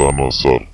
Panazar.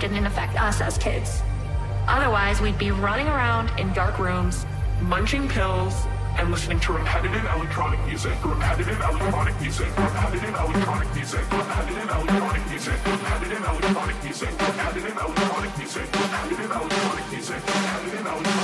them didn't affect us as kids. Otherwise, we'd be running around in dark rooms, munching pills, and listening to repetitive electronic music, repetitive electronic music, repetitive electronic music, repetitive electronic music, repetitive electronic music, repetitive electronic music, repetitive electronic music.